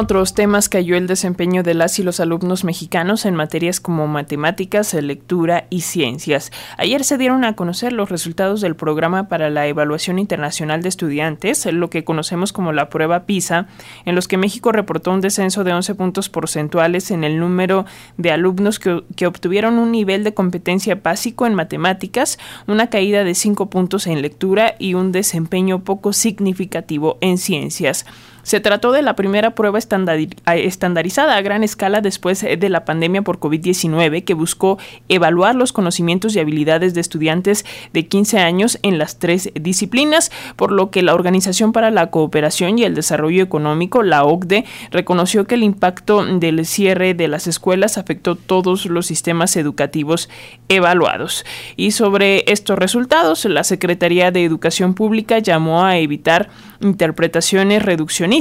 otros temas cayó el desempeño de las y los alumnos mexicanos en materias como matemáticas, lectura y ciencias. Ayer se dieron a conocer los resultados del programa para la evaluación internacional de estudiantes, lo que conocemos como la prueba PISA, en los que México reportó un descenso de 11 puntos porcentuales en el número de alumnos que, obtuvieron un nivel de competencia básico en matemáticas, una caída de 5 puntos en lectura y un desempeño poco significativo en ciencias. Se trató de la primera prueba estandarizada a gran escala después eh, de la pandemia por COVID-19 que buscó evaluar los conocimientos y habilidades de estudiantes de 15 años en las tres disciplinas, por lo que la Organización para la Cooperación y el Desarrollo Económico, la OCDE, reconoció que el impacto del cierre de las escuelas afectó todos los sistemas educativos evaluados. Y sobre estos resultados, la Secretaría de Educación Pública llamó a evitar interpretaciones reduccionistas.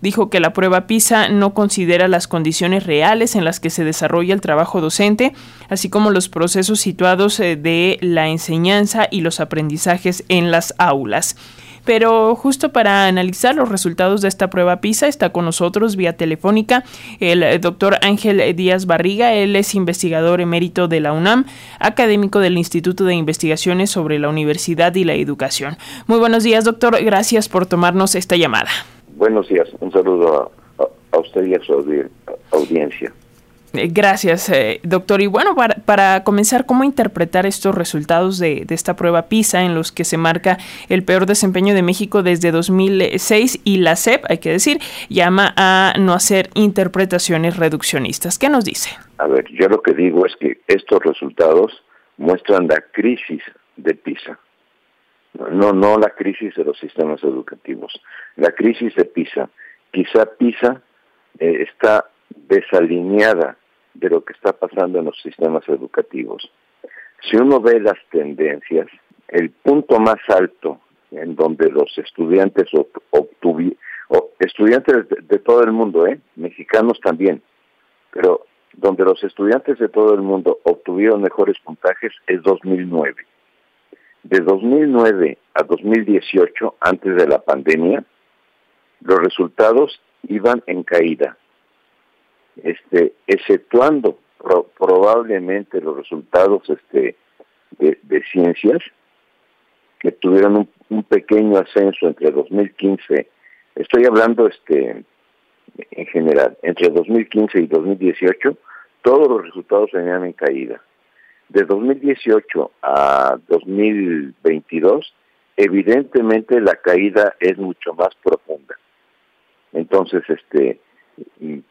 Dijo que la prueba PISA no considera las condiciones reales en las que se desarrolla el trabajo docente, así como los procesos situados eh, de la enseñanza y los aprendizajes en las aulas. Pero justo para analizar los resultados de esta prueba PISA está con nosotros vía telefónica el eh, doctor Ángel Díaz Barriga. Él es investigador emérito de la UNAM, académico del Instituto de Investigaciones sobre la Universidad y la Educación. Muy buenos días, doctor. Gracias por tomarnos esta llamada. Buenos días. Un saludo a, usted y a su audiencia. Eh, gracias, eh, doctor. Y bueno, para, comenzar, ¿cómo interpretar estos resultados de, esta prueba PISA en los que se marca el peor desempeño de México desde 2006 y la SEP, hay que decir, llama a no hacer interpretaciones reduccionistas? ¿Qué nos dice? A ver, yo lo que digo es que estos resultados muestran la crisis de PISA. No, no la crisis de los sistemas educativos. La crisis de PISA. Quizá PISA eh, está desalineada de lo que está pasando en los sistemas educativos. Si uno ve las tendencias, el punto más alto en donde los estudiantes obtuvieron, estudiantes de, todo el mundo, ¿eh? mexicanos también, pero donde los estudiantes de todo el mundo obtuvieron mejores puntajes es 2009. De 2009 a 2018, antes de la pandemia, los resultados iban en caída este, exceptuando probablemente los resultados este, de, ciencias, que tuvieron un, pequeño ascenso entre 2015, estoy hablando este en general, entre 2015 y 2018, todos los resultados venían en caída. De 2018 a 2022, evidentemente la caída es mucho más profunda. Entonces, este,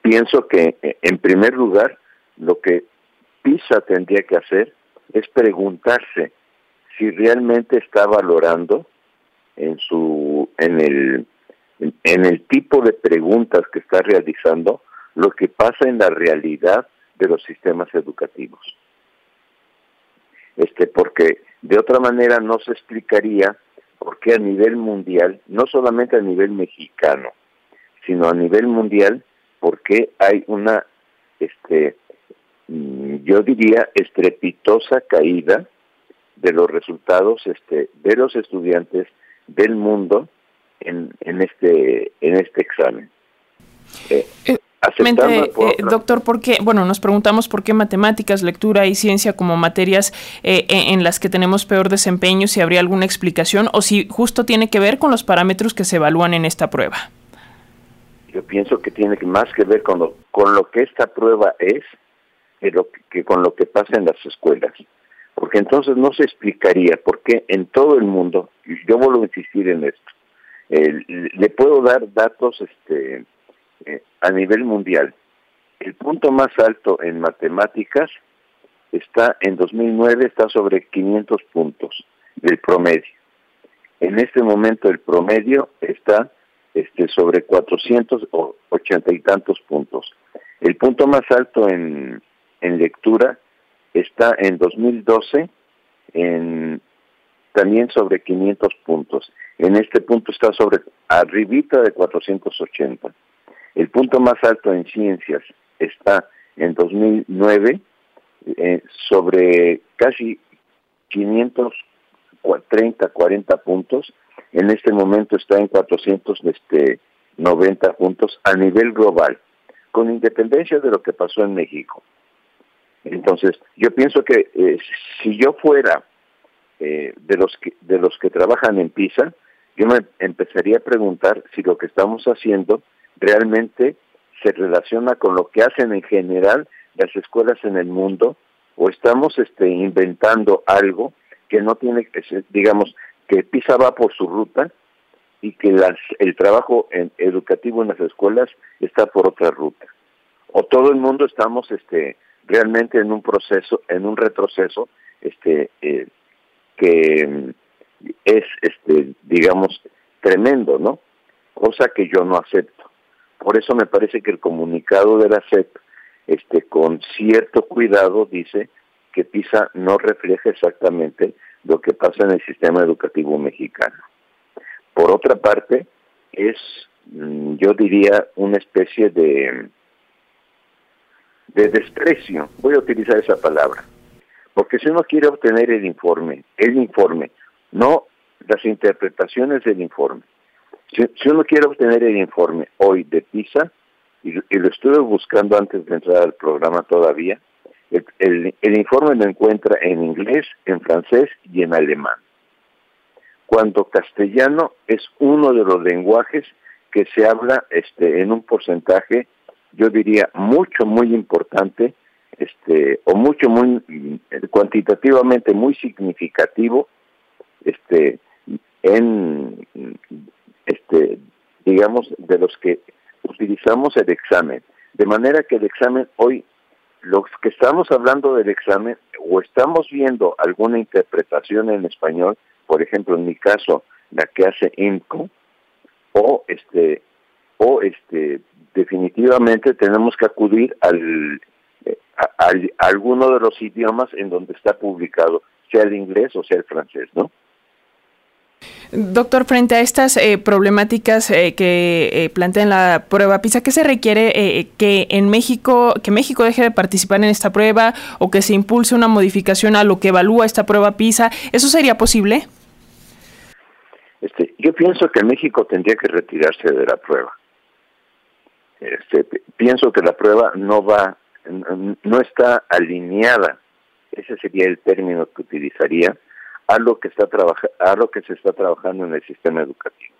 pienso que eh, en primer lugar lo que PISA tendría que hacer es preguntarse si realmente está valorando en su en el en el tipo de preguntas que está realizando lo que pasa en la realidad de los sistemas educativos. Este porque de otra manera no se explicaría por qué a nivel mundial, no solamente a nivel mexicano, sino a nivel mundial porque hay una, este, mm, yo diría, estrepitosa caída de los resultados este, de los estudiantes del mundo en, en este en este examen. Eh, eh, eh doctor, ¿por qué? Bueno, nos preguntamos por qué matemáticas, lectura y ciencia como materias eh, en las que tenemos peor desempeño, si habría alguna explicación o si justo tiene que ver con los parámetros que se evalúan en esta prueba yo pienso que tiene más que ver con lo, con lo que esta prueba es que, lo que, con lo que pasa en las escuelas. Porque entonces no se explicaría por qué en todo el mundo, y yo vuelvo a insistir en esto, le puedo dar datos este, eh, a nivel mundial. El punto más alto en matemáticas está en 2009, está sobre 500 puntos del promedio. En este momento el promedio está este, sobre 480 y tantos puntos. El punto más alto en, en lectura está en 2012 en también sobre 500 puntos. En este punto está sobre arribita de 480. El punto más alto en ciencias está en 2009 eh, sobre casi 530, 40 puntos en este momento está en 400, este, 90 puntos a nivel global, con independencia de lo que pasó en México. Entonces, yo pienso que eh, si yo fuera eh, de los que de los que trabajan en PISA, yo me empezaría a preguntar si lo que estamos haciendo realmente se relaciona con lo que hacen en general las escuelas en el mundo o estamos este inventando algo que no tiene digamos que PISA va por su ruta y que las, el trabajo en, educativo en las escuelas está por otra ruta. O todo el mundo estamos este realmente en un proceso, en un retroceso este eh, que es este digamos tremendo, ¿no? Cosa que yo no acepto. Por eso me parece que el comunicado de la SEP este con cierto cuidado dice que PISA no refleja exactamente lo que pasa en el sistema educativo mexicano. Por otra parte, es, mm, yo diría, una especie de, de desprecio, voy a utilizar esa palabra, porque si uno quiere obtener el informe, el informe, no las interpretaciones del informe, si, uno quiere obtener el informe hoy de PISA, y, lo estuve buscando antes de entrar al programa todavía, el, informe lo encuentra en inglés, en francés y en alemán. Cuando castellano es uno de los lenguajes que se habla este, en un porcentaje, yo diría mucho, muy importante, este, o mucho, muy cuantitativamente muy significativo, este, en, este, digamos, de los que utilizamos el examen. De manera que el examen hoy los que estamos hablando del examen o estamos viendo alguna interpretación en español, por ejemplo, en mi caso, la que hace INCO, o este, o este, definitivamente tenemos que acudir al, eh, a alguno de los idiomas en donde está publicado, sea el inglés o sea el francés, ¿no? Doctor, frente a estas eh, problemáticas eh, que eh, plantea en la prueba PISA, ¿qué se requiere que en México, que México deje de participar en esta prueba o que se impulse una modificación a lo que evalúa esta prueba PISA? ¿Eso sería posible? Este, yo pienso que México tendría que retirarse de la prueba. Este, pienso que la prueba no va, no está alineada, ese sería el término que utilizaría, a lo que está a lo que se está trabajando en el sistema educativo.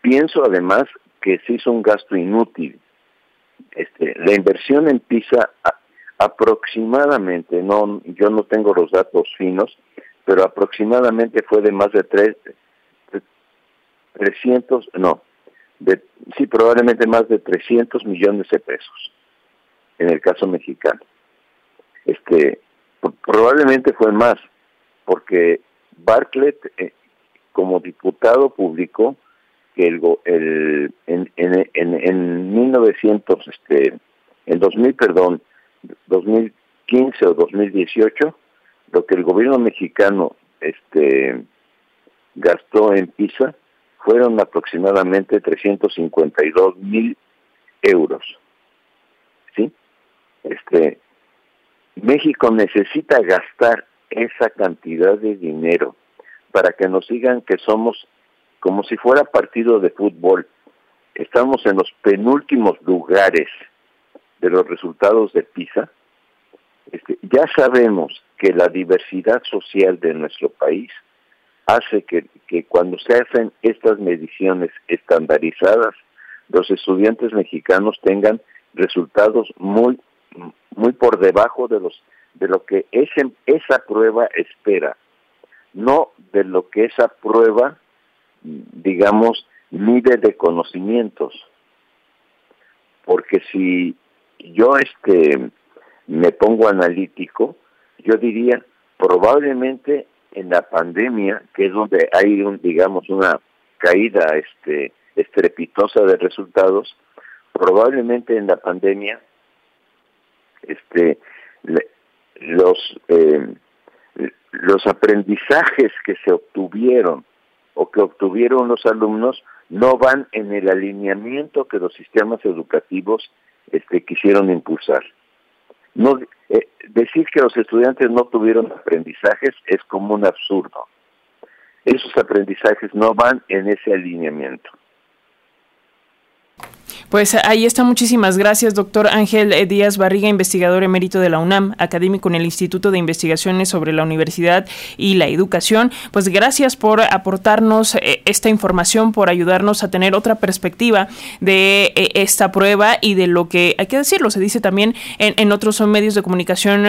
Pienso además que se hizo un gasto inútil. Este, la inversión en PISA aproximadamente, no, yo no tengo los datos finos, pero aproximadamente fue de más de tres, 300, no, de, sí, probablemente más de 300 millones de pesos en el caso mexicano. Este, probablemente fue más, porque Bartlett eh, como diputado publicó que el, el en, en, en, 1900 este en 2000 perdón 2015 o 2018 lo que el gobierno mexicano este gastó en PISA fueron aproximadamente 352 mil euros sí este México necesita gastar esa cantidad de dinero para que nos digan que somos como si fuera partido de fútbol. Estamos en los penúltimos lugares de los resultados de PISA. Este, ya sabemos que la diversidad social de nuestro país hace que, que cuando se hacen estas mediciones estandarizadas, los estudiantes mexicanos tengan resultados muy, muy por debajo de los de lo que ese, esa prueba espera, no de lo que esa prueba, digamos, mide de conocimientos. Porque si yo este me pongo analítico, yo diría probablemente en la pandemia, que es donde hay un digamos una caída este estrepitosa de resultados, probablemente en la pandemia este los, eh, los aprendizajes que se obtuvieron o que obtuvieron los alumnos no van en el alineamiento que los sistemas educativos este, quisieron impulsar. No, eh, decir que los estudiantes no tuvieron aprendizajes es como un absurdo. Esos aprendizajes no van en ese alineamiento. Pues ahí está. Muchísimas gracias, doctor Ángel eh, Díaz Barriga, investigador emérito de la UNAM, académico en el Instituto de Investigaciones sobre la Universidad y la Educación. Pues gracias por aportarnos eh, esta información, por ayudarnos a tener otra perspectiva de eh, esta prueba y de lo que, hay que decirlo, se dice también en, otros medios de comunicación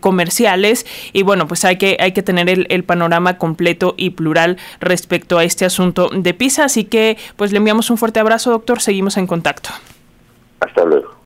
comerciales. Y bueno, pues hay que, hay que tener el, el panorama completo y plural respecto a este asunto de PISA. Así que, pues le enviamos un fuerte abrazo, doctor. Seguimos en contacto. Hasta luego.